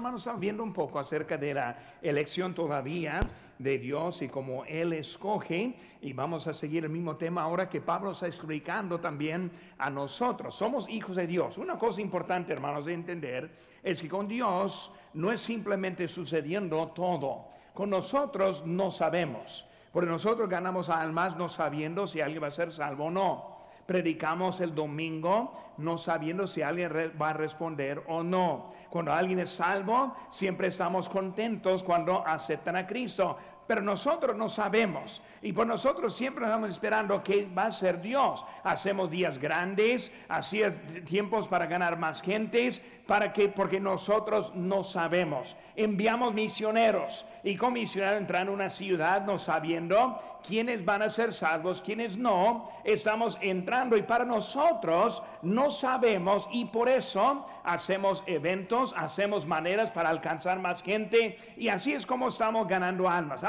hermanos, estamos viendo un poco acerca de la elección todavía de Dios y cómo Él escoge. Y vamos a seguir el mismo tema ahora que Pablo está explicando también a nosotros. Somos hijos de Dios. Una cosa importante, hermanos, de entender es que con Dios no es simplemente sucediendo todo. Con nosotros no sabemos. Porque nosotros ganamos almas no sabiendo si alguien va a ser salvo o no predicamos el domingo no sabiendo si alguien va a responder o no. Cuando alguien es salvo, siempre estamos contentos cuando aceptan a Cristo pero nosotros no sabemos. Y por nosotros siempre estamos esperando que va a ser Dios. Hacemos días grandes, hacía tiempos para ganar más gentes, para que, porque nosotros no sabemos. Enviamos misioneros y con misioneros entrar en una ciudad no sabiendo quiénes van a ser salvos, quiénes no. Estamos entrando y para nosotros no sabemos y por eso hacemos eventos, hacemos maneras para alcanzar más gente y así es como estamos ganando almas.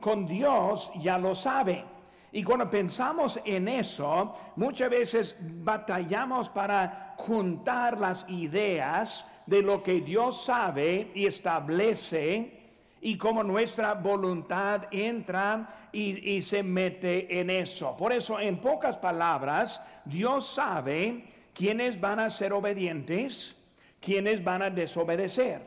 Con Dios ya lo sabe. Y cuando pensamos en eso, muchas veces batallamos para juntar las ideas de lo que Dios sabe y establece y cómo nuestra voluntad entra y, y, se mete en eso. Por eso, en pocas palabras, Dios sabe quiénes van a ser obedientes, quiénes van a desobedecer.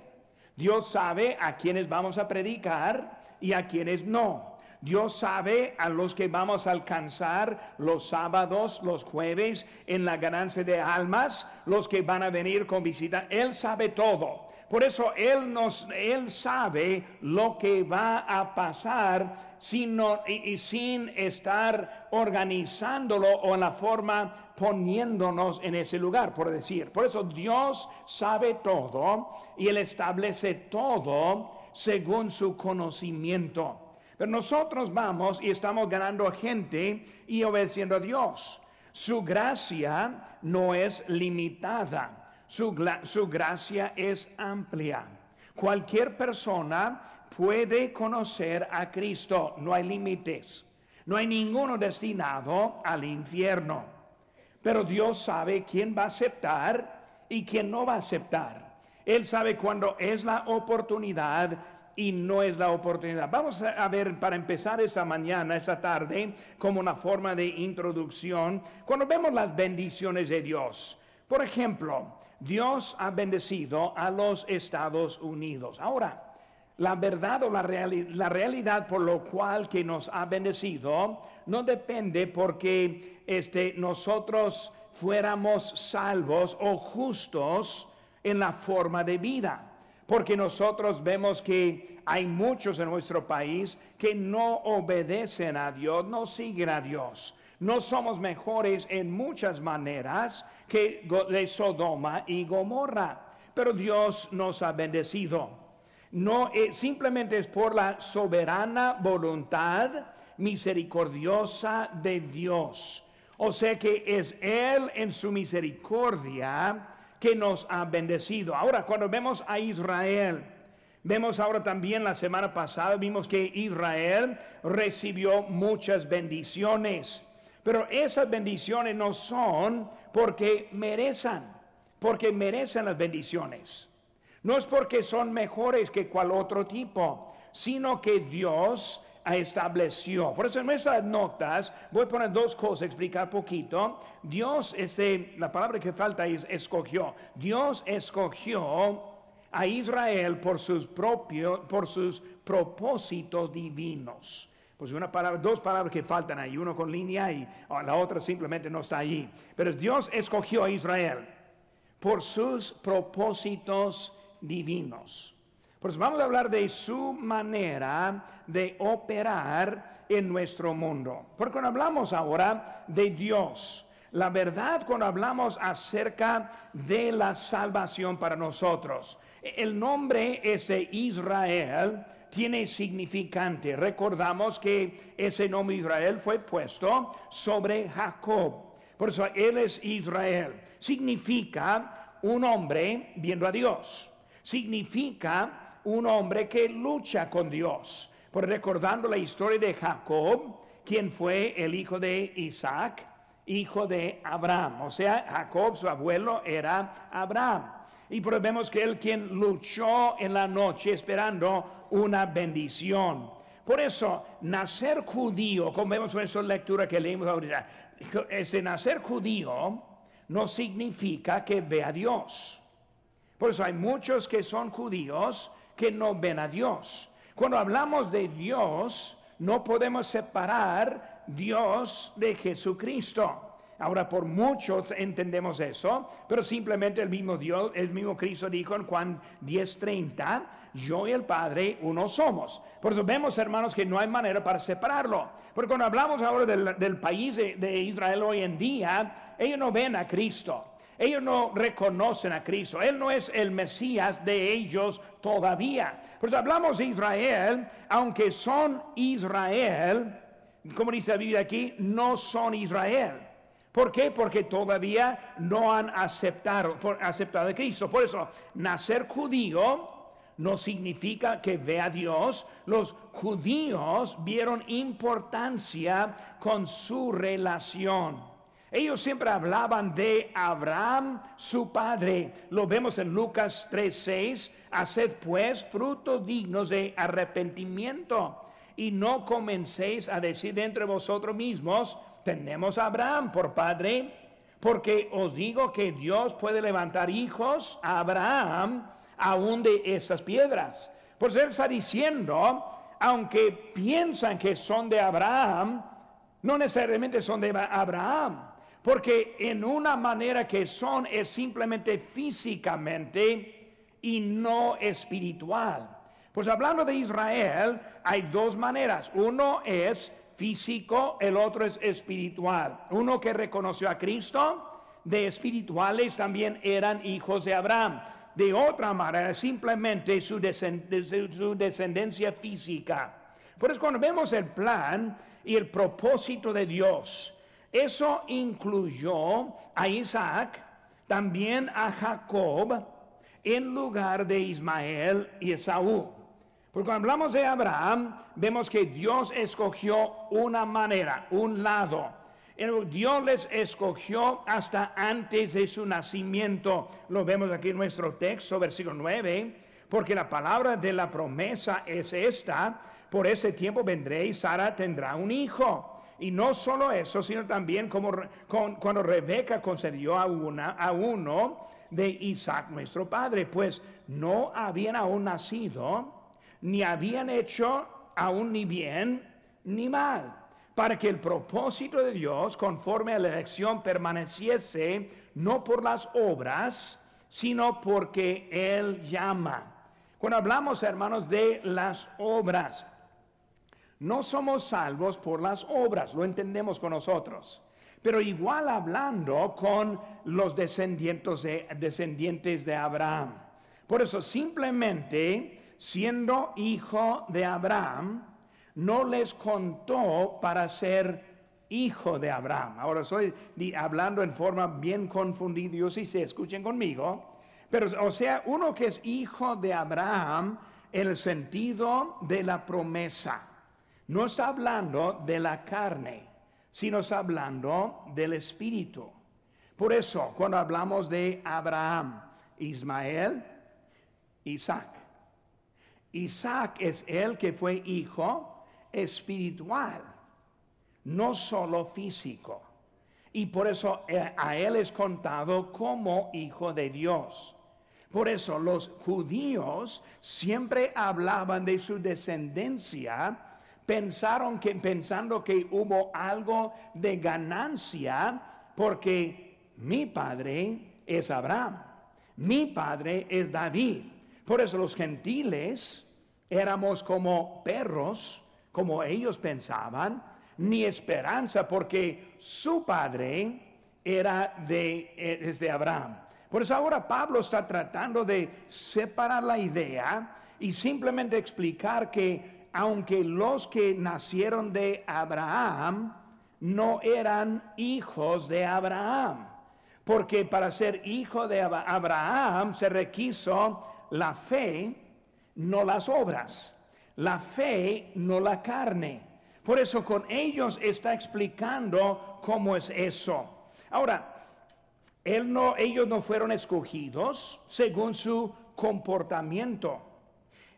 Dios sabe a quiénes vamos a predicar y a quienes no. Dios sabe a los que vamos a alcanzar los sábados, los jueves, en la ganancia de almas, los que van a venir con visita. Él sabe todo. Por eso Él, nos, él sabe lo que va a pasar sin, y, sin estar organizándolo o en la forma poniéndonos en ese lugar, por decir. Por eso Dios sabe todo y Él establece todo según su conocimiento. Pero nosotros vamos y estamos ganando gente y obedeciendo a Dios. Su gracia no es limitada, su, su gracia es amplia. Cualquier persona puede conocer a Cristo, no hay límites. No hay ninguno destinado al infierno. Pero Dios sabe quién va a aceptar y quién no va a aceptar. Él sabe cuándo es la oportunidad y no es la oportunidad. Vamos a ver para empezar esta mañana, esta tarde, como una forma de introducción, cuando vemos las bendiciones de Dios. Por ejemplo, Dios ha bendecido a los Estados Unidos. Ahora, la verdad o la, la realidad por lo cual que nos ha bendecido no depende porque este, nosotros fuéramos salvos o justos en la forma de vida. Porque nosotros vemos que hay muchos en nuestro país que no obedecen a Dios, no siguen a Dios. No somos mejores en muchas maneras que Sodoma y Gomorra, pero Dios nos ha bendecido. No eh, simplemente es por la soberana voluntad misericordiosa de Dios. O sea que es Él en su misericordia que nos ha bendecido. Ahora, cuando vemos a Israel, vemos ahora también la semana pasada, vimos que Israel recibió muchas bendiciones, pero esas bendiciones no son porque merecen, porque merecen las bendiciones. No es porque son mejores que cual otro tipo, sino que Dios estableció. Por eso en nuestras notas voy a poner dos cosas, explicar poquito. Dios, este, la palabra que falta es escogió. Dios escogió a Israel por sus propios, por sus propósitos divinos. Pues una palabra, dos palabras que faltan ahí, uno con línea y la otra simplemente no está allí. Pero Dios escogió a Israel por sus propósitos divinos. Pues vamos a hablar de su manera de operar en nuestro mundo. Porque cuando hablamos ahora de Dios, la verdad cuando hablamos acerca de la salvación para nosotros, el nombre ese Israel tiene significante. Recordamos que ese nombre Israel fue puesto sobre Jacob. Por eso él es Israel. Significa un hombre viendo a Dios. Significa un hombre que lucha con Dios. Por recordando la historia de Jacob, quien fue el hijo de Isaac, hijo de Abraham. O sea, Jacob, su abuelo, era Abraham. Y vemos que él quien luchó en la noche esperando una bendición. Por eso, nacer judío, como vemos en esa lectura que leímos ahorita, ese nacer judío no significa que ve a Dios. Por eso hay muchos que son judíos que no ven a Dios. Cuando hablamos de Dios, no podemos separar Dios de Jesucristo. Ahora, por muchos entendemos eso, pero simplemente el mismo Dios, el mismo Cristo dijo en Juan 10:30, yo y el Padre uno somos. Por eso vemos, hermanos, que no hay manera para separarlo. Porque cuando hablamos ahora del, país de, Israel hoy en día, ellos no ven a Cristo. Ellos no reconocen a Cristo. Él no es el Mesías de ellos todavía. Pues hablamos de Israel, aunque son Israel, como dice la Biblia aquí, no son Israel. ¿Por qué? Porque todavía no han aceptado, aceptado a Cristo. Por eso, nacer judío no significa que ve a Dios. Los judíos vieron importancia con su relación. Ellos siempre hablaban de Abraham, su padre. Lo vemos en Lucas 3:6. Haced pues frutos dignos de arrepentimiento y no comencéis a decir entre vosotros mismos, tenemos a Abraham por padre, porque os digo que Dios puede levantar hijos a Abraham aún de estas piedras. Pues él está diciendo, aunque piensan que son de Abraham, no necesariamente son de Abraham, porque en una manera que son es simplemente físicamente y no espiritual. Pues hablando de Israel, hay dos maneras. Uno es físico, el otro es espiritual. Uno que reconoció a Cristo, de espirituales también eran hijos de Abraham. De otra manera, simplemente su, su descendencia física. Por eso cuando vemos el plan y el propósito de Dios, eso incluyó a Isaac, también a Jacob, en lugar de Ismael y Esaú. Porque cuando hablamos de Abraham, vemos que Dios escogió una manera, un lado. Dios les escogió hasta antes de su nacimiento. Lo vemos aquí en nuestro texto, versículo 9. Porque la palabra de la promesa es esta. Por ese tiempo vendré y Sara tendrá un hijo. Y no solo eso, sino también como cuando Rebeca concedió a, una, a uno de Isaac, nuestro padre, pues no habían aún nacido ni habían hecho aún ni bien ni mal, para que el propósito de Dios, conforme a la elección, permaneciese no por las obras, sino porque Él llama. Cuando hablamos, hermanos, de las obras, no somos salvos por las obras, lo entendemos con nosotros. Pero igual hablando con los descendientes de, descendientes de Abraham. Por eso simplemente siendo hijo de Abraham, no les contó para ser hijo de Abraham. Ahora estoy hablando en forma bien confundida, si se escuchen conmigo. Pero, o sea, uno que es hijo de Abraham en el sentido de la promesa. No está hablando de la carne, sino está hablando del espíritu. Por eso, cuando hablamos de Abraham, Ismael, Isaac, Isaac es el que fue hijo espiritual, no solo físico. Y por eso eh, a él es contado como hijo de Dios. Por eso los judíos siempre hablaban de su descendencia, pensaron que pensando que hubo algo de ganancia porque mi padre es Abraham, mi padre es David. Por eso los gentiles éramos como perros, como ellos pensaban, ni esperanza, porque su padre era de, eh, de Abraham. Por eso ahora Pablo está tratando de separar la idea y simplemente explicar que aunque los que nacieron de Abraham no eran hijos de Abraham, porque para ser hijo de Abraham se requiso la fe, no las obras. La fe, no la carne. Por eso con ellos está explicando cómo es eso. Ahora, él no, ellos no fueron escogidos según su comportamiento.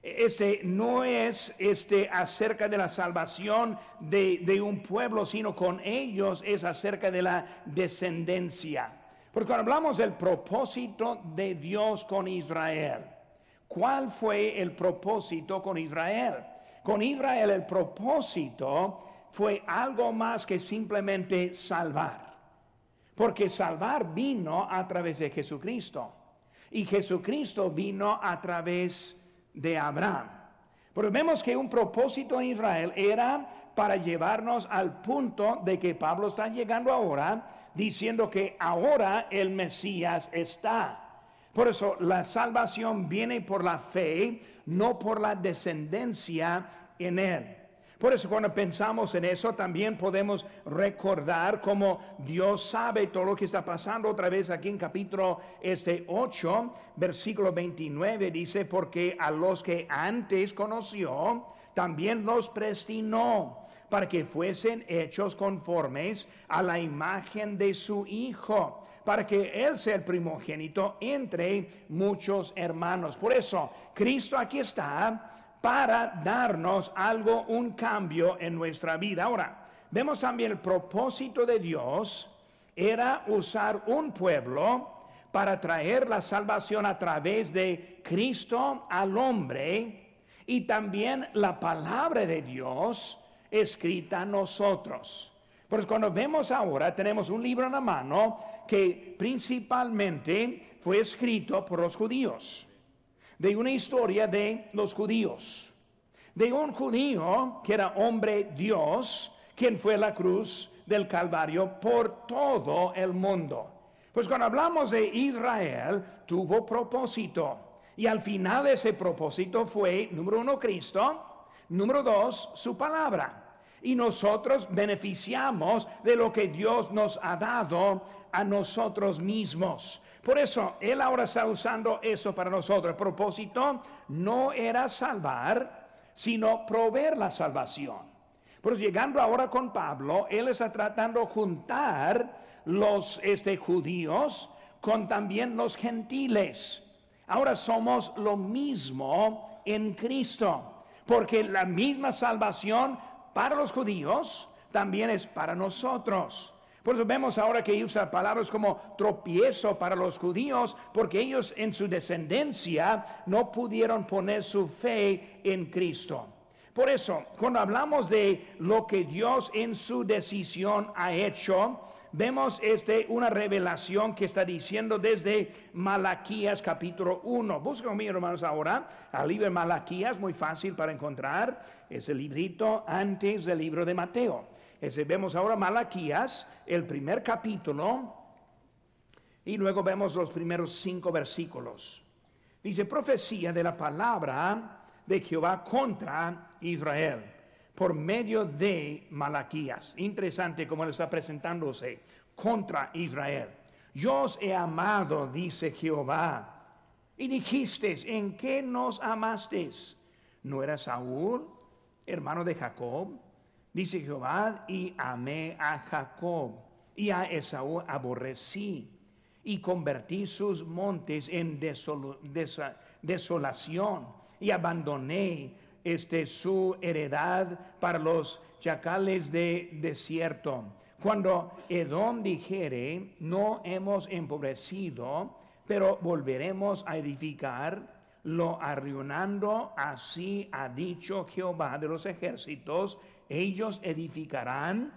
Este no es este acerca de la salvación de, de un pueblo, sino con ellos es acerca de la descendencia. Porque cuando hablamos del propósito de Dios con Israel, ¿cuál fue el propósito con Israel? Con Israel el propósito fue algo más que simplemente salvar. Porque salvar vino a través de Jesucristo. Y Jesucristo vino a través de Abraham. Pero vemos que un propósito en Israel era para llevarnos al punto de que Pablo está llegando ahora diciendo que ahora el Mesías está. Por eso la salvación viene por la fe, no por la descendencia en él. Por eso cuando pensamos en eso también podemos recordar cómo Dios sabe todo lo que está pasando. Otra vez aquí en capítulo este 8, versículo 29 dice, porque a los que antes conoció, también los prestinó para que fuesen hechos conformes a la imagen de su Hijo, para que Él sea el primogénito entre muchos hermanos. Por eso, Cristo aquí está para darnos algo, un cambio en nuestra vida. Ahora, vemos también el propósito de Dios era usar un pueblo para traer la salvación a través de Cristo al hombre y también la palabra de Dios escrita a nosotros. Pues cuando vemos ahora, tenemos un libro en la mano que principalmente fue escrito por los judíos, de una historia de los judíos, de un judío que era hombre Dios, quien fue la cruz del Calvario por todo el mundo. Pues cuando hablamos de Israel, tuvo propósito. Y al final de ese propósito fue, número uno, Cristo, número dos, su palabra y nosotros beneficiamos de lo que Dios nos ha dado a nosotros mismos. Por eso Él ahora está usando eso para nosotros. El propósito no era salvar, sino proveer la salvación. Pues llegando ahora con Pablo, Él está tratando de juntar los este, judíos con también los gentiles. Ahora somos lo mismo en Cristo, porque la misma salvación para los judíos, también es para nosotros. Por eso vemos ahora que usa palabras como tropiezo para los judíos, porque ellos en su descendencia no pudieron poner su fe en Cristo. Por eso, cuando hablamos de lo que Dios en su decisión ha hecho, vemos este, una revelación que está diciendo desde Malaquías capítulo 1. Busca conmigo, hermanos, ahora al libro de Malaquías, muy fácil para encontrar. Es el librito antes del libro de Mateo. Vemos ahora Malaquías, el primer capítulo, y luego vemos los primeros cinco versículos. Dice, profecía de la palabra de Jehová contra Israel por medio de Malaquías. Interesante como él está presentándose contra Israel. Yo os he amado, dice Jehová. Y dijiste, ¿en qué nos amasteis? ¿No era Saúl, hermano de Jacob? Dice Jehová, y amé a Jacob, y a Esaú aborrecí, y convertí sus montes en desolación, y abandoné este, su heredad para los chacales de desierto. Cuando Edom dijere, no hemos empobrecido, pero volveremos a edificar, lo arruinando, así ha dicho Jehová de los ejércitos, ellos edificarán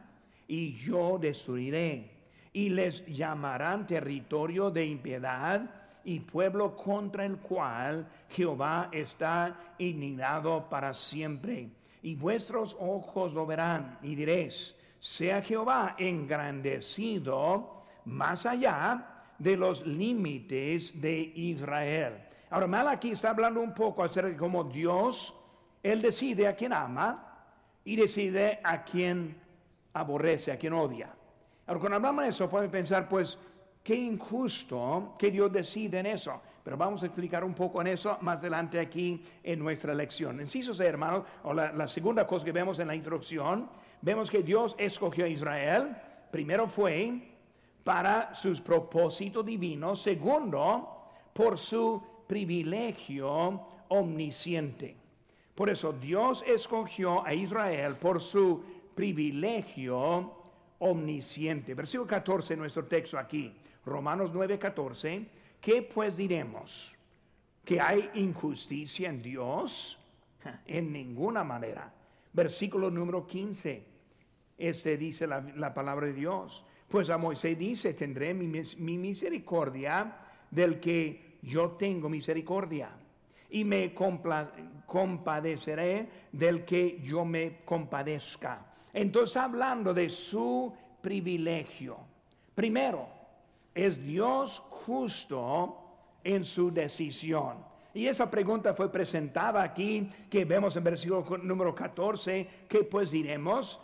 y yo destruiré, y les llamarán territorio de impiedad y pueblo contra el cual Jehová está indignado para siempre. Y vuestros ojos lo verán y diréis, sea Jehová engrandecido más allá de los límites de Israel. Ahora, mal aquí está hablando un poco acerca de cómo Dios, Él decide a quien ama y decide a quien aborrece, a quien odia. Ahora, cuando hablamos de eso, pueden pensar, pues, Qué injusto que Dios decide en eso. Pero vamos a explicar un poco en eso más adelante aquí en nuestra lección. Inciso hermanos, o la, la segunda cosa que vemos en la introducción, vemos que Dios escogió a Israel. Primero fue para sus propósitos divinos. Segundo, por su privilegio omnisciente. Por eso Dios escogió a Israel por su privilegio omnisciente. Versículo 14, nuestro texto aquí, Romanos 9, 14. ¿Qué pues diremos? ¿Que hay injusticia en Dios? En ninguna manera. Versículo número 15. Este dice la, palabra de Dios. Pues a Moisés dice, tendré mi, mi misericordia del que yo tengo misericordia y me compadeceré del que yo me compadezca. Entonces hablando de su privilegio. Primero, es Dios justo en su decisión. Y esa pregunta fue presentada aquí, que vemos en versículo número 14, que pues diremos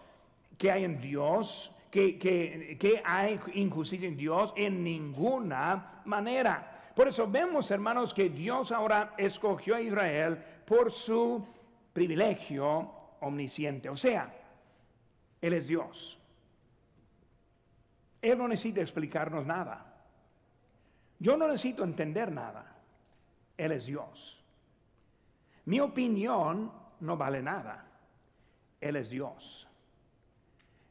que hay en Dios, que, que, hay injusticia en Dios en ninguna manera. Por eso vemos, hermanos, que Dios ahora escogió a Israel por su privilegio omnisciente. O sea, Él es Dios. Él no necesita explicarnos nada. Yo no necesito entender nada. Él es Dios. Mi opinión no vale nada. Él es Dios.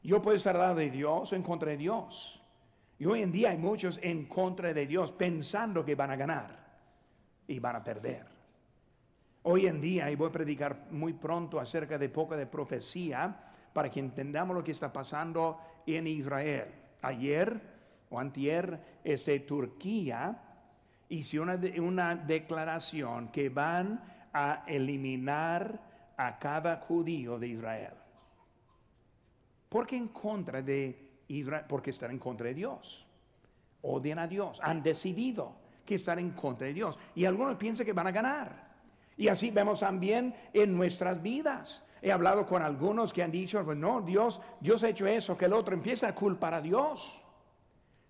Yo puedo estar al de Dios o en contra de Dios. Y hoy en día hay muchos en contra de Dios pensando que van a ganar y van a perder. Hoy en día, y voy a predicar muy pronto acerca de poca de profecía para que entendamos lo que está pasando en Israel. Ayer o antier, este, Turquía hizo una, una declaración que van a eliminar a cada judío de Israel. Porque en contra de porque están en contra de Dios. Odian a Dios. Han decidido que están en contra de Dios. Y algunos piensan que van a ganar. Y así vemos también en nuestras vidas. He hablado con algunos que han dicho, pues no, Dios, Dios ha hecho eso, que el otro empieza a culpar a Dios.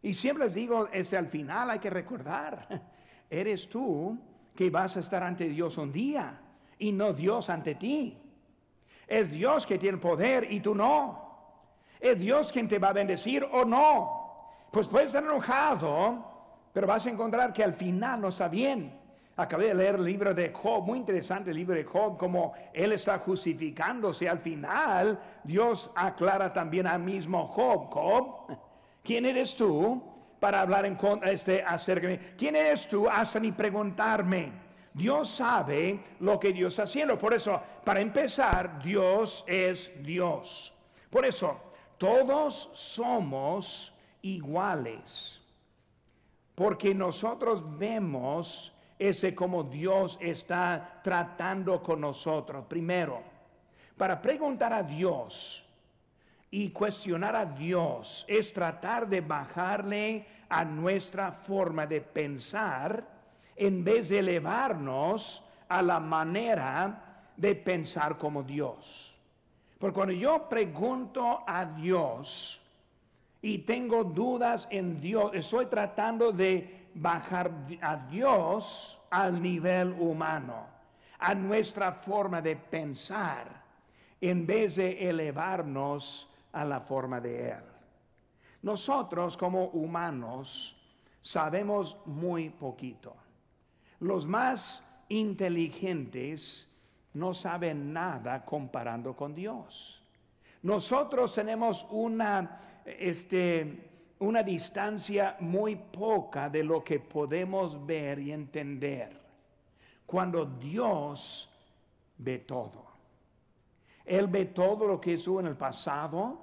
Y siempre les digo, este, al final hay que recordar, eres tú que vas a estar ante Dios un día y no Dios ante ti. Es Dios que tiene poder y tú no. ¿Es Dios quien te va a bendecir o no? Pues puedes estar enojado, pero vas a encontrar que al final no está bien. Acabé de leer el libro de Job, muy interesante el libro de Job, como él está justificándose. Al final, Dios aclara también al mismo Job. Job, ¿quién eres tú para hablar en este, acerca de mí? ¿Quién eres tú hasta ni preguntarme? Dios sabe lo que Dios está haciendo. Por eso, para empezar, Dios es Dios. Por eso, todos somos iguales, porque nosotros vemos ese como Dios está tratando con nosotros. Primero, para preguntar a Dios y cuestionar a Dios es tratar de bajarle a nuestra forma de pensar en vez de elevarnos a la manera de pensar como Dios. Porque cuando yo pregunto a Dios y tengo dudas en Dios, estoy tratando de bajar a Dios al nivel humano, a nuestra forma de pensar, en vez de elevarnos a la forma de Él. Nosotros como humanos sabemos muy poquito. Los más inteligentes no sabe nada comparando con Dios. Nosotros tenemos una, este, una distancia muy poca de lo que podemos ver y entender. Cuando Dios ve todo. Él ve todo lo que estuvo en el pasado,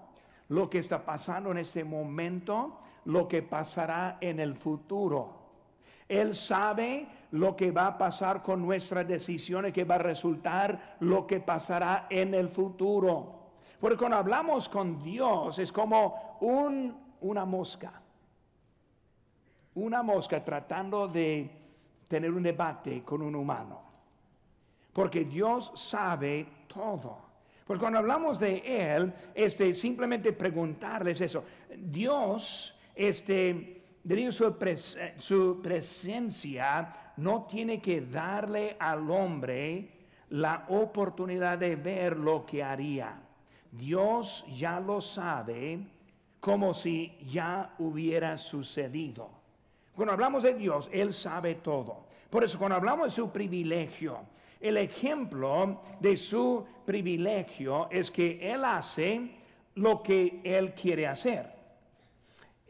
lo que está pasando en este momento, lo que pasará en el futuro. Él sabe lo que va a pasar con nuestras decisiones, que va a resultar lo que pasará en el futuro. Porque cuando hablamos con Dios es como un, una mosca. Una mosca tratando de tener un debate con un humano. Porque Dios sabe todo. Pues cuando hablamos de Él, este, simplemente preguntarles eso. Dios, este, su, su presencia, no tiene que darle al hombre la oportunidad de ver lo que haría. Dios ya lo sabe como si ya hubiera sucedido. Cuando hablamos de Dios, Él sabe todo. Por eso cuando hablamos de su privilegio, el ejemplo de su privilegio es que Él hace lo que Él quiere hacer.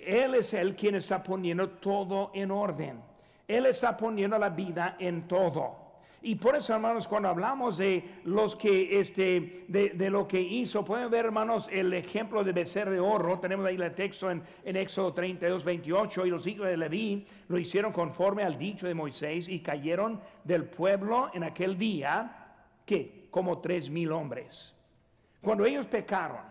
Él es el quien está poniendo todo en orden. Él está poniendo la vida en todo. Y por eso, hermanos, cuando hablamos de los que, este, de, lo que hizo, pueden ver, hermanos, el ejemplo de becerro de oro. Tenemos ahí el texto en, en Éxodo 32, 28. Y los hijos de Leví lo hicieron conforme al dicho de Moisés y cayeron del pueblo en aquel día, que como tres mil hombres. Cuando ellos pecaron,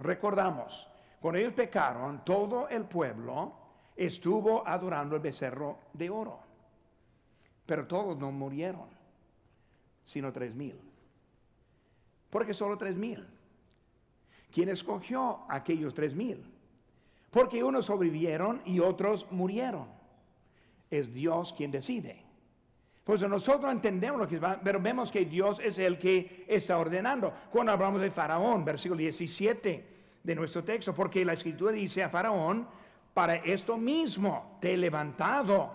recordamos, cuando ellos pecaron, todo el pueblo estuvo adorando el becerro de oro. Pero todos no murieron, sino tres mil. Porque solo tres mil. ¿Quién escogió aquellos tres mil? Porque unos sobrevivieron y otros murieron. Es Dios quien decide. Pues nosotros entendemos lo que va, pero vemos que Dios es el que está ordenando. Cuando hablamos de Faraón, versículo 17 de nuestro texto, porque la escritura dice a Faraón, para esto mismo te he levantado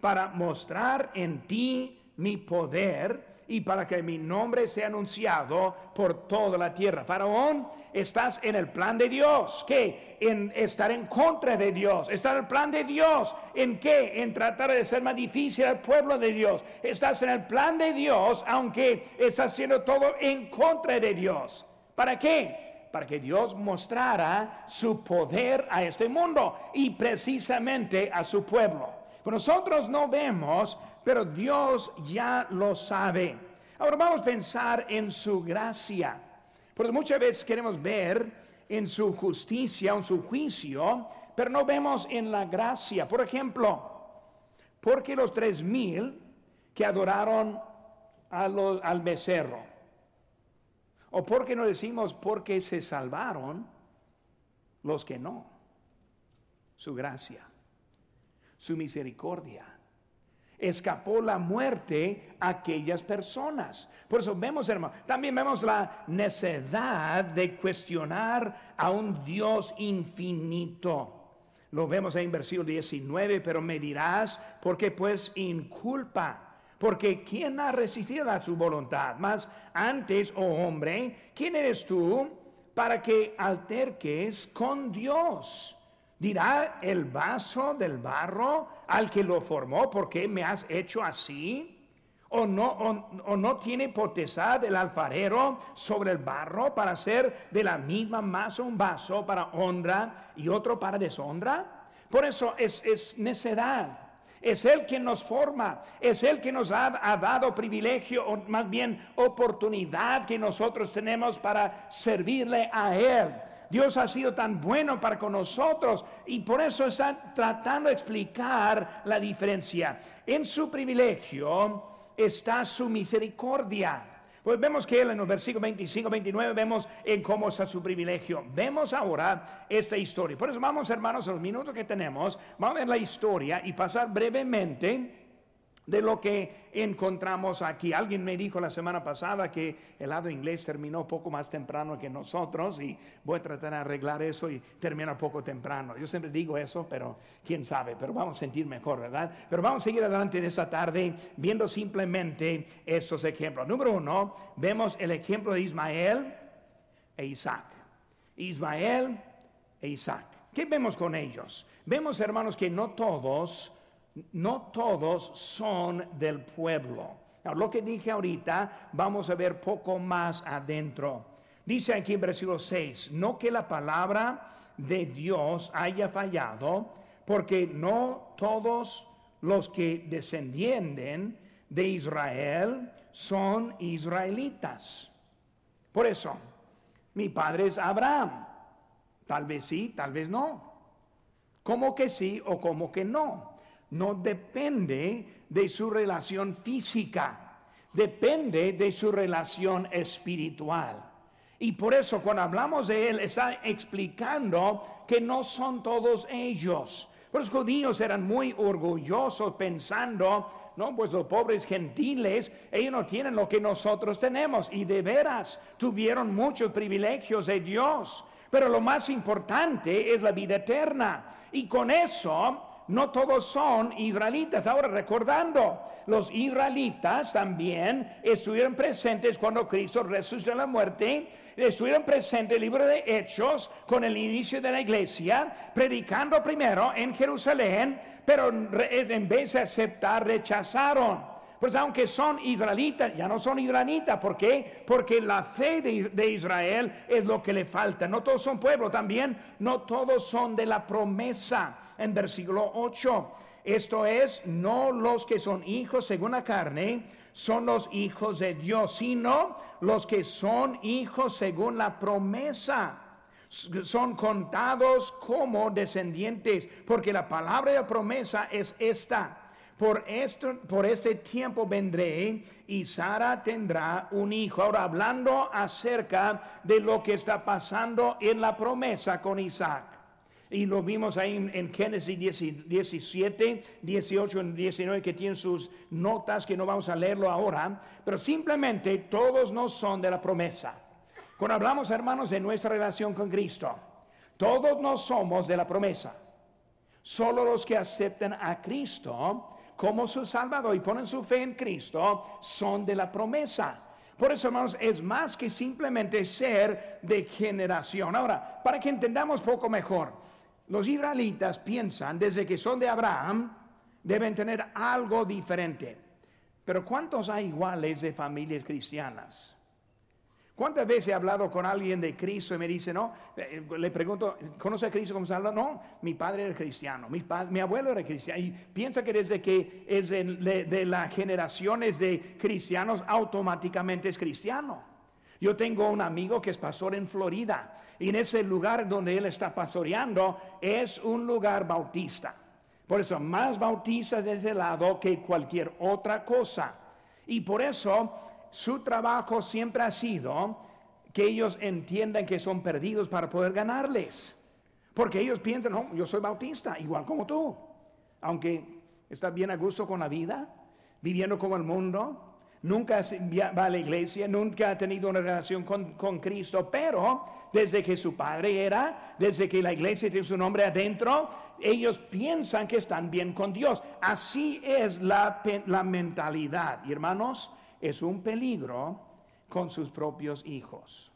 para mostrar en ti mi poder y para que mi nombre sea anunciado por toda la tierra. Faraón, estás en el plan de Dios. ¿Qué? En estar en contra de Dios. Estar en el plan de Dios. ¿En qué? En tratar de ser más difícil al pueblo de Dios. Estás en el plan de Dios, aunque estás haciendo todo en contra de Dios. ¿Para qué? Para que Dios mostrara su poder a este mundo y precisamente a su pueblo nosotros no vemos, pero Dios ya lo sabe. Ahora vamos a pensar en su gracia, porque muchas veces queremos ver en su justicia, en su juicio, pero no vemos en la gracia. Por ejemplo, porque los tres mil que adoraron al becerro, o porque no decimos porque se salvaron los que no, su gracia su misericordia. Escapó la muerte a aquellas personas. Por eso vemos, hermano, también vemos la necesidad de cuestionar a un Dios infinito. Lo vemos ahí en versículo 19, pero me dirás, porque pues inculpa? Porque ¿quién ha resistido a su voluntad? Más antes, oh hombre, ¿quién eres tú para que alterques con Dios? Dirá el vaso del barro al que lo formó, ¿por qué me has hecho así? ¿O no, o, no tiene potestad el alfarero sobre el barro para hacer de la misma masa un vaso para honra y otro para deshonra? Por eso es, es necedad. Es Él quien nos forma, es Él que nos ha, ha, dado privilegio, o más bien oportunidad que nosotros tenemos para servirle a Él. Dios ha sido tan bueno para con nosotros y por eso está tratando de explicar la diferencia. En su privilegio está su misericordia. Pues vemos que él en el versículo 25, 29 vemos en cómo está su privilegio. Vemos ahora esta historia. Por eso vamos, hermanos, a los minutos que tenemos, vamos a ver la historia y pasar brevemente de lo que encontramos aquí. Alguien me dijo la semana pasada que el lado inglés terminó poco más temprano que nosotros y voy a tratar de arreglar eso y terminar poco temprano. Yo siempre digo eso, pero quién sabe, pero vamos a sentir mejor, ¿verdad? Pero vamos a seguir adelante en esta tarde viendo simplemente estos ejemplos. Número uno, vemos el ejemplo de Ismael e Isaac. Ismael e Isaac. ¿Qué vemos con ellos? Vemos, hermanos, que no todos no todos son del pueblo. lo que dije ahorita, vamos a ver poco más adentro. Dice aquí en versículo 6, no que la palabra de Dios haya fallado, porque no todos los que descienden de Israel son israelitas. Por eso, mi padre es Abraham. Tal vez sí, tal vez no. Como que sí o como que no no depende de su relación física, depende de su relación espiritual. Y por eso cuando hablamos de él está explicando que no son todos ellos. Los judíos eran muy orgullosos pensando, no, pues los pobres gentiles, ellos no tienen lo que nosotros tenemos y de veras tuvieron muchos privilegios de Dios. Pero lo más importante es la vida eterna. Y con eso no todos son israelitas. Ahora, recordando, los israelitas también estuvieron presentes cuando Cristo resucitó de la muerte, estuvieron presentes en el libro de Hechos con el inicio de la iglesia, predicando primero en Jerusalén, pero en vez de aceptar, rechazaron. Pues aunque son israelitas, ya no son israelitas. ¿Por qué? Porque la fe de, de, Israel es lo que le falta. No todos son pueblo también, no todos son de la promesa en versículo 8. Esto es, no los que son hijos según la carne, son los hijos de Dios, sino los que son hijos según la promesa. Son contados como descendientes, porque la palabra de promesa es esta. Por, esto, por este tiempo vendré y Sara tendrá un hijo. Ahora hablando acerca de lo que está pasando en la promesa con Isaac. Y lo vimos ahí en, Génesis 17, 18 y 19 que tienen sus notas que no vamos a leerlo ahora, pero simplemente todos no son de la promesa. Cuando hablamos, hermanos, de nuestra relación con Cristo, todos no somos de la promesa. Solo los que aceptan a Cristo como su Salvador y ponen su fe en Cristo son de la promesa. Por eso, hermanos, es más que simplemente ser de generación. Ahora, para que entendamos poco mejor, los israelitas piensan, desde que son de Abraham, deben tener algo diferente. Pero ¿cuántos hay iguales de familias cristianas? ¿Cuántas veces he hablado con alguien de Cristo y me dice, no? Eh, le pregunto, ¿conoce a Cristo como salva? No, mi padre era cristiano, mi, mi abuelo era cristiano. Y piensa que desde que es de, de las generaciones de cristianos, automáticamente es cristiano. Yo tengo un amigo que es pastor en Florida y en ese lugar donde él está pastoreando es un lugar bautista. Por eso más bautiza de ese lado que cualquier otra cosa. Y por eso su trabajo siempre ha sido que ellos entiendan que son perdidos para poder ganarles. Porque ellos piensan, no, yo soy bautista, igual como tú. Aunque está bien a gusto con la vida, viviendo como el mundo, nunca va a la iglesia, nunca ha tenido una relación con, Cristo, pero desde que su padre era, desde que la iglesia tiene su nombre adentro, ellos piensan que están bien con Dios. Así es la, la mentalidad. Y hermanos, es un peligro con sus propios hijos.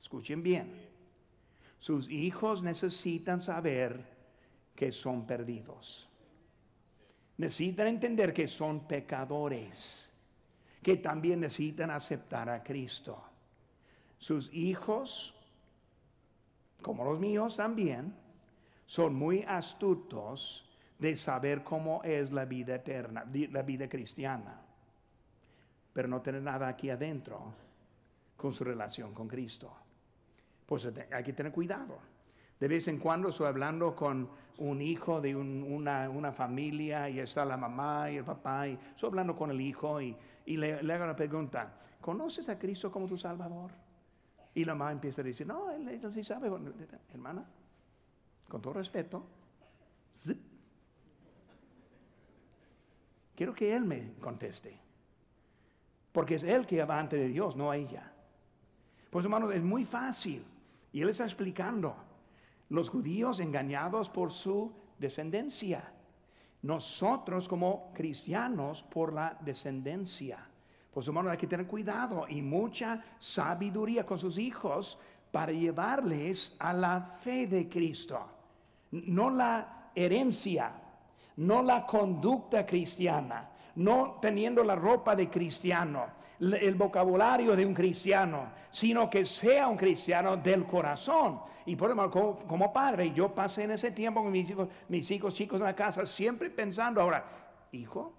Escuchen bien. Sus hijos necesitan saber que son perdidos. Necesitan entender que son pecadores que también necesitan aceptar a Cristo. Sus hijos, como los míos también, son muy astutos de saber cómo es la vida eterna, la vida cristiana, pero no tener nada aquí adentro con su relación con Cristo. Pues hay que tener cuidado. De vez en cuando estoy hablando con un hijo de una, familia y está la mamá y el papá y estoy hablando con el hijo y, le, hago la pregunta, ¿conoces a Cristo como tu Salvador? Y la mamá empieza a decir, no, él, no sí sabe, hermana, con todo respeto, quiero que él me conteste, porque es él que va ante de Dios, no ella. Pues hermano, es muy fácil y él está explicando los judíos engañados por su descendencia. Nosotros como cristianos por la descendencia. Pues hermano, hay que tener cuidado y mucha sabiduría con sus hijos para llevarles a la fe de Cristo. No la herencia, no la conducta cristiana, no teniendo la ropa de cristiano, el vocabulario de un cristiano, sino que sea un cristiano del corazón. Y por ejemplo, como, padre, yo pasé en ese tiempo con mis hijos, mis hijos chicos en la casa, siempre pensando ahora, hijo,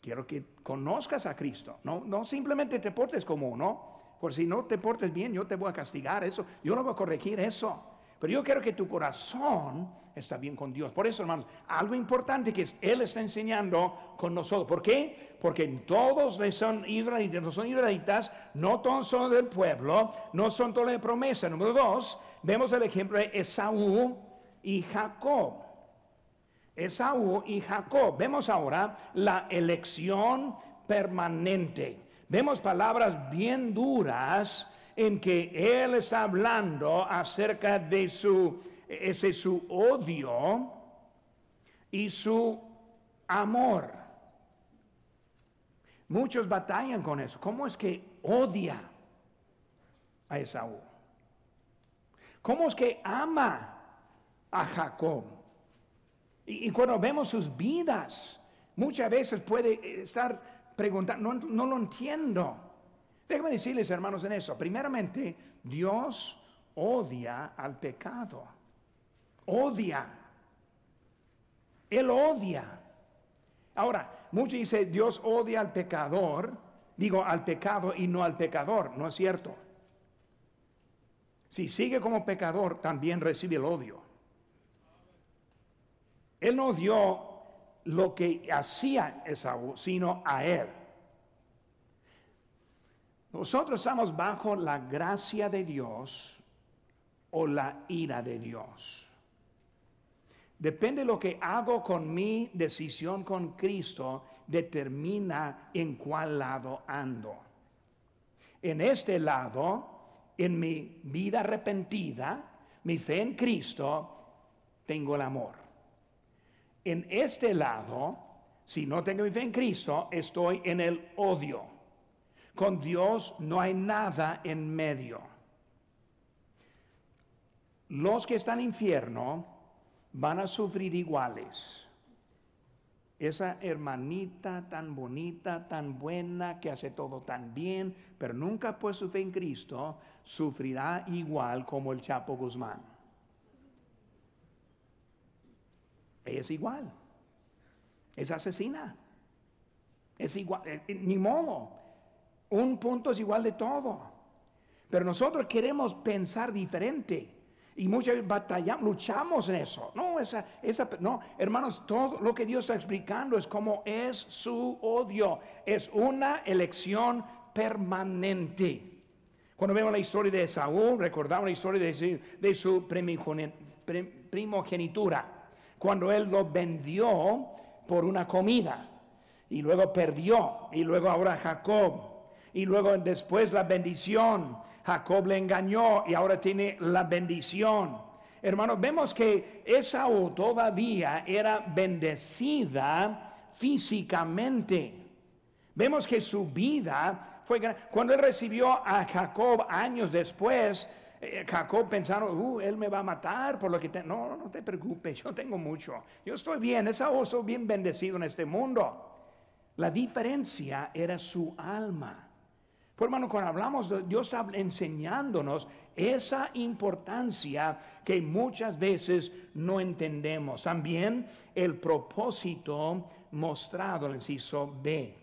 quiero que conozcas a Cristo, no, no simplemente te portes como uno, por si no te portes bien, yo te voy a castigar eso, yo no voy a corregir eso. Pero yo quiero que tu corazón está bien con Dios. Por eso, hermanos, algo importante que Él está enseñando con nosotros. ¿Por qué? Porque todos son israelitas, no son israelitas, no todos son del pueblo, no son todos de promesa. Número dos, vemos el ejemplo de Esaú y Jacob. Esaú y Jacob. Vemos ahora la elección permanente. Vemos palabras bien duras en que él está hablando acerca de su, ese su odio y su amor. Muchos batallan con eso. ¿Cómo es que odia a Esaú? ¿Cómo es que ama a Jacob? Y, cuando vemos sus vidas, muchas veces puede estar preguntando, no, no lo entiendo. Déjenme decirles, hermanos, en eso. Primeramente, Dios odia al pecado. Odia. Él odia. Ahora, muchos dicen Dios odia al pecador, digo al pecado y no al pecador, no es cierto. Si sigue como pecador, también recibe el odio. Él no dio lo que hacía Esaú, sino a él. Nosotros estamos bajo la gracia de Dios o la ira de Dios. Depende de lo que hago con mi decisión con Cristo, determina en cuál lado ando. En este lado, en mi vida arrepentida, mi fe en Cristo, tengo el amor. En este lado, si no tengo mi fe en Cristo, estoy en el odio. Con Dios no hay nada en medio. Los que están en infierno, van a sufrir iguales. Esa hermanita tan bonita, tan buena, que hace todo tan bien, pero nunca puso su fe en Cristo, sufrirá igual como el Chapo Guzmán. es igual. Es asesina. Es igual, eh, eh, ni modo. Un punto es igual de todo. Pero nosotros queremos pensar diferente. Y muchas batallamos, luchamos en eso. No, esa, esa, no, hermanos, todo lo que Dios está explicando es cómo es su odio. Es una elección permanente. Cuando vemos la historia de Saúl, recordamos la historia de, de su primogenitura. Cuando él lo vendió por una comida. Y luego perdió. Y luego ahora Jacob. Y luego después la bendición Jacob le engañó y ahora tiene la bendición. Hermanos, vemos que Esaú todavía era bendecida físicamente. Vemos que su vida fue cuando él recibió a Jacob años después. Eh, Jacob pensaron, uh, él me va a matar por lo que no, no te preocupes, yo tengo mucho, yo estoy bien, Esaú estoy bien bendecido en este mundo. La diferencia era su alma. Pues hermano, cuando hablamos de Dios está enseñándonos esa importancia que muchas veces no entendemos. También el propósito mostrado en el inciso B.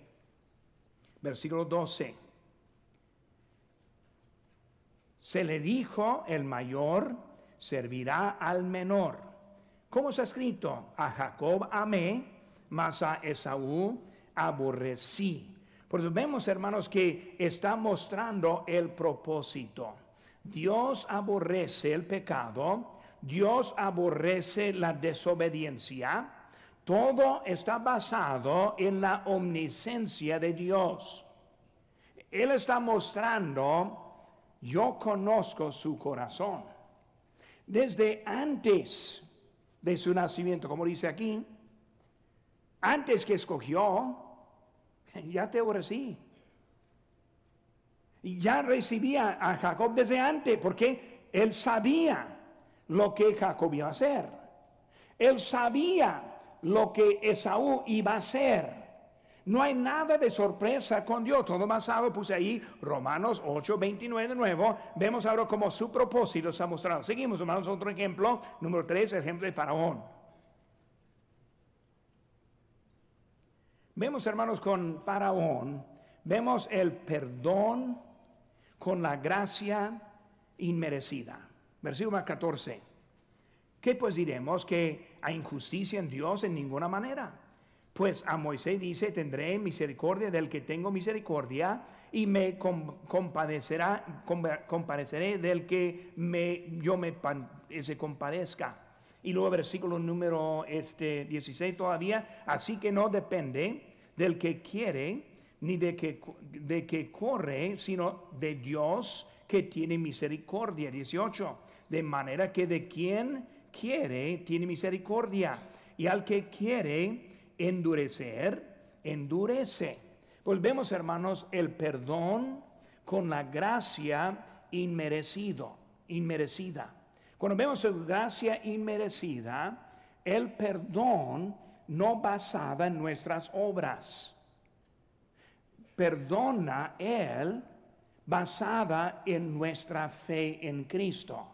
Versículo 12. Se le dijo, el mayor servirá al menor. ¿Cómo está escrito? A Jacob amé, mas a Esaú aborrecí. Por eso vemos, hermanos, que está mostrando el propósito. Dios aborrece el pecado, Dios aborrece la desobediencia. Todo está basado en la omnisciencia de Dios. Él está mostrando, yo conozco su corazón. Desde antes de su nacimiento, como dice aquí, antes que escogió, ya te aborrecí. Y ya recibía a Jacob desde antes, porque él sabía lo que Jacob iba a hacer. Él sabía lo que Esaú iba a hacer. No hay nada de sorpresa con Dios. Todo basado, puse ahí Romanos 8, 29 de nuevo. Vemos ahora cómo su propósito se ha mostrado. Seguimos, hermanos, otro ejemplo. Número 3, ejemplo de Faraón. Vemos, hermanos, con Faraón, vemos el perdón con la gracia inmerecida. Versículo 14. ¿Qué pues diremos? Que hay injusticia en Dios en ninguna manera. Pues a Moisés dice, tendré misericordia del que tengo misericordia y me compadecerá, compareceré del que me, yo me se compadezca. Y luego versículo número este, 16 todavía, así que no depende del que quiere ni de que, de que corre, sino de Dios que tiene misericordia. 18. De manera que de quien quiere, tiene misericordia. Y al que quiere endurecer, endurece. Pues vemos, hermanos, el perdón con la gracia inmerecido, inmerecida. Cuando vemos la gracia inmerecida, el perdón no basada en nuestras obras. Perdona Él basada en nuestra fe en Cristo.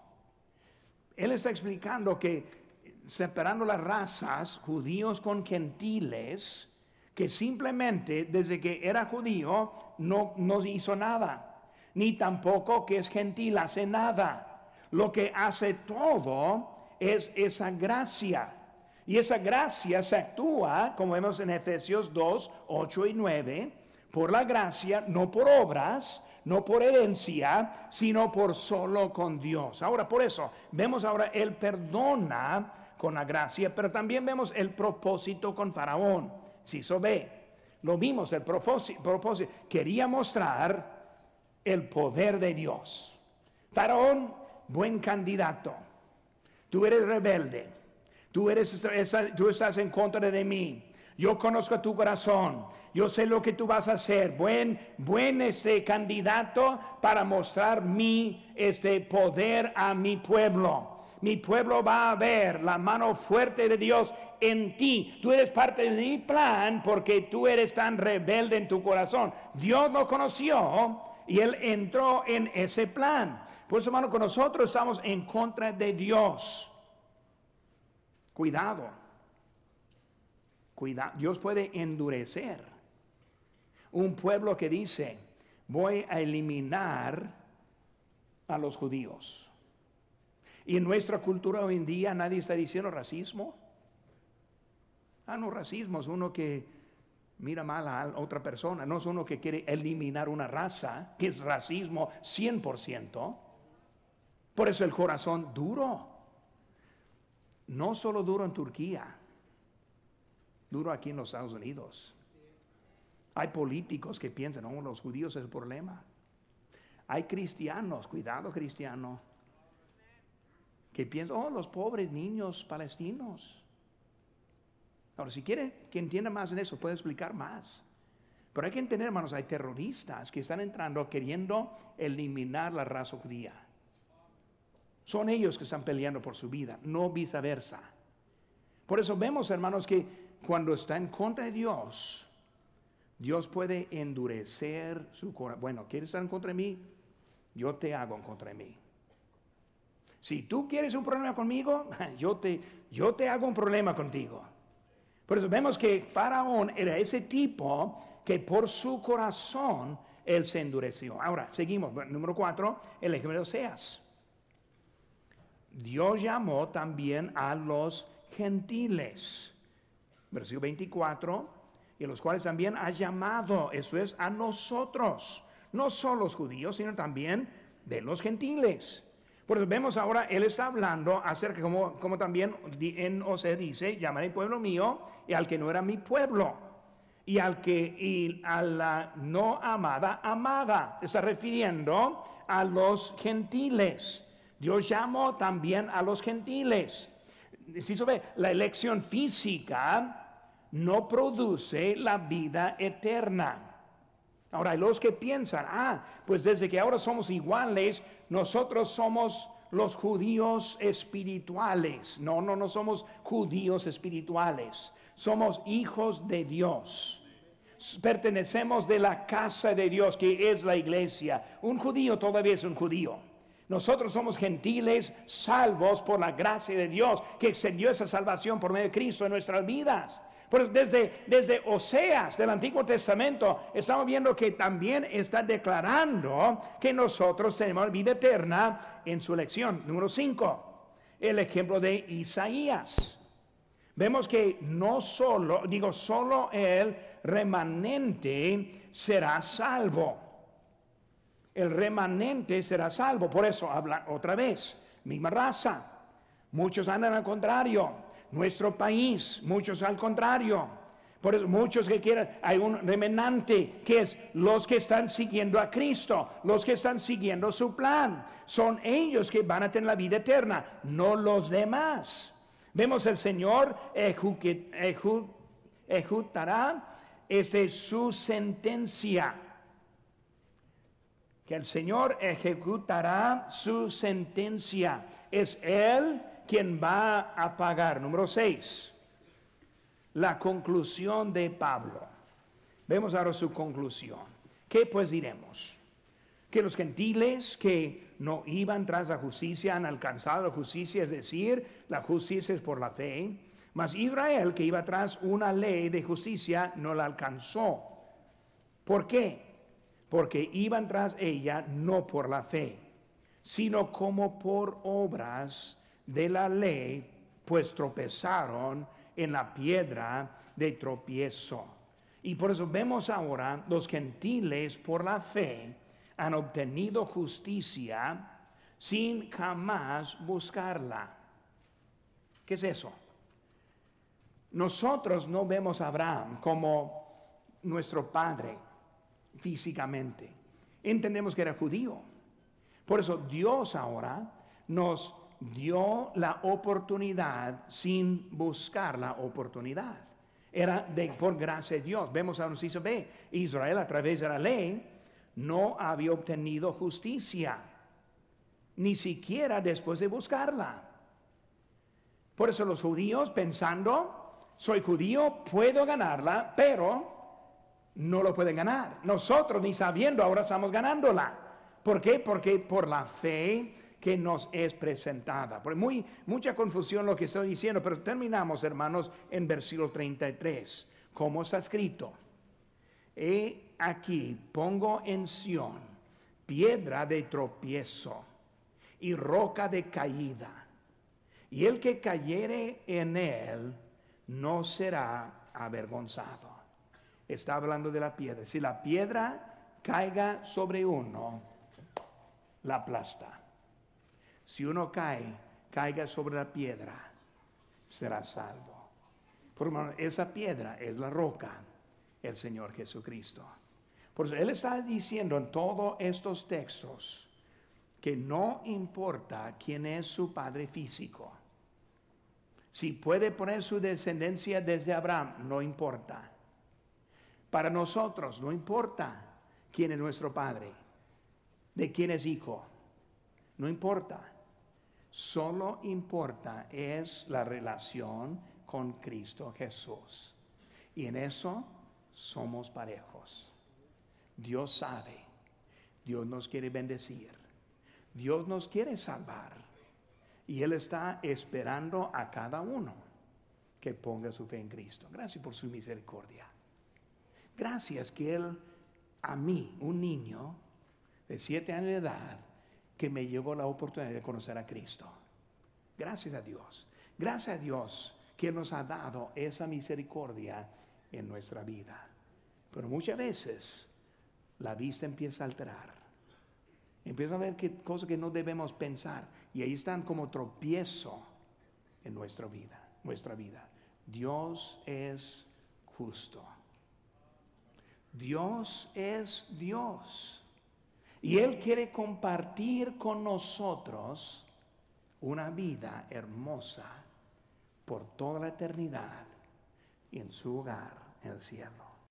Él está explicando que separando las razas, judíos con gentiles, que simplemente desde que era judío no, no hizo nada, ni tampoco que es gentil hace nada. Lo que hace todo es esa gracia. Y esa gracia se actúa, como vemos en Efesios 2, 8 y 9, por la gracia, no por obras, no por herencia, sino por solo con Dios. Ahora, por eso, vemos ahora, Él perdona con la gracia, pero también vemos el propósito con Faraón. Si eso ve, lo vimos, el propósito, propósito, quería mostrar el poder de Dios. Faraón, buen candidato. Tú eres rebelde. Tú, eres, tú estás en contra de mí. Yo conozco tu corazón. Yo sé lo que tú vas a hacer. Buen, buen este candidato para mostrar mi este poder a mi pueblo. Mi pueblo va a ver la mano fuerte de Dios en ti. Tú eres parte de mi plan porque tú eres tan rebelde en tu corazón. Dios lo conoció y él entró en ese plan. Por eso, hermano, con nosotros estamos en contra de Dios. Cuidado. Cuidado. Dios puede endurecer. Un pueblo que dice, voy a eliminar a los judíos. Y en nuestra cultura hoy en día nadie está diciendo racismo. Ah, no, racismo es uno que mira mal a otra persona, no es uno que quiere eliminar una raza, que es racismo 100%. Por eso el corazón duro. No solo duro en Turquía, duro aquí en los Estados Unidos. Hay políticos que piensan, oh, los judíos es el problema. Hay cristianos, cuidado cristiano, que piensan, oh, los pobres niños palestinos. Ahora, si quiere que entienda más en eso, puede explicar más. Pero hay que entender, hermanos, hay terroristas que están entrando queriendo eliminar la raza judía. Son ellos que están peleando por su vida, no viceversa. Por eso vemos, hermanos, que cuando está en contra de Dios, Dios puede endurecer su corazón. Bueno, ¿quieres estar en contra de mí? Yo te hago en contra de mí. Si tú quieres un problema conmigo, yo te, yo te hago un problema contigo. Por eso vemos que Faraón era ese tipo que por su corazón él se endureció. Ahora, seguimos. Número cuatro, el ejemplo de Oseas. Dios llamó también a los gentiles. Versículo 24, y los cuales también ha llamado, eso es, a nosotros. No solo los judíos, sino también de los gentiles. Por eso vemos ahora, él está hablando acerca, como, como también en Oseas dice, llamaré pueblo mío y al que no era mi pueblo. Y al que y a la no amada, amada. Está refiriendo a los gentiles. Dios llamó también a los gentiles. Si se ve, la elección física no produce la vida eterna. Ahora, los que piensan, ah, pues desde que ahora somos iguales, nosotros somos los judíos espirituales. No, no, no somos judíos espirituales. Somos hijos de Dios. Pertenecemos de la casa de Dios, que es la iglesia. Un judío todavía es un judío. Nosotros somos gentiles, salvos por la gracia de Dios, que extendió esa salvación por medio de Cristo en nuestras vidas. Desde, desde Oseas del Antiguo Testamento estamos viendo que también está declarando que nosotros tenemos vida eterna en su elección. Número 5, el ejemplo de Isaías. Vemos que no solo, digo, solo el remanente será salvo. El remanente será salvo. Por eso habla otra vez, misma raza. Muchos andan al contrario nuestro país, muchos al contrario. Por eso muchos que quieran, hay un remanente que es los que están siguiendo a Cristo, los que están siguiendo su plan. Son ellos que van a tener la vida eterna, no los demás. Vemos el Señor ejecutará este, su sentencia. Que el Señor ejecutará su sentencia. Es Él quien va a pagar. Número 6 la conclusión de Pablo. Vemos ahora su conclusión. ¿Qué pues diremos? Que los gentiles que no iban tras la justicia han alcanzado la justicia, es decir, la justicia es por la fe, mas Israel que iba tras una ley de justicia no la alcanzó. ¿Por qué? Porque iban tras ella no por la fe, sino como por obras de la ley, pues tropezaron en la piedra de tropiezo. Y por eso vemos ahora los gentiles por la fe han obtenido justicia sin jamás buscarla. ¿Qué es eso? Nosotros no vemos a Abraham como nuestro padre físicamente. Entendemos que era judío. Por eso Dios ahora nos dio la oportunidad sin buscar la oportunidad. Era de, por gracia de Dios. Vemos a inciso B. Israel a través de la ley no había obtenido justicia, ni siquiera después de buscarla. Por eso los judíos pensando, soy judío, puedo ganarla, pero no lo pueden ganar. Nosotros ni sabiendo ahora estamos ganándola. ¿Por qué? Porque por la fe que nos es presentada. Porque muy, mucha confusión lo que estoy diciendo, pero terminamos, hermanos, en versículo 33. ¿Cómo está escrito? He aquí pongo en Sión piedra de tropiezo y roca de caída. Y el que cayere en él no será avergonzado. Está hablando de la piedra. Si la piedra caiga sobre uno, la aplasta. Si uno cae, caiga sobre la piedra, será salvo. Por esa piedra es la roca, el Señor Jesucristo. Por eso Él está diciendo en todos estos textos que no importa quién es su padre físico. Si puede poner su descendencia desde Abraham, no importa. Para nosotros no importa quién es nuestro padre, de quién es hijo, no importa. Solo importa es la relación con Cristo Jesús. Y en eso somos parejos. Dios sabe. Dios nos quiere bendecir. Dios nos quiere salvar. Y Él está esperando a cada uno que ponga su fe en Cristo. Gracias por su misericordia. Gracias que Él, a mí, un niño de siete años de edad, que me llevó la oportunidad de conocer a Cristo. Gracias a Dios. Gracias a Dios que nos ha dado esa misericordia en nuestra vida. Pero muchas veces la vista empieza a alterar. Empieza a ver cosas que no debemos pensar. Y ahí están como tropiezo en nuestra vida, nuestra vida. Dios es justo. Dios es Dios. Y Él quiere compartir con nosotros una vida hermosa por toda la eternidad y en su hogar en el cielo.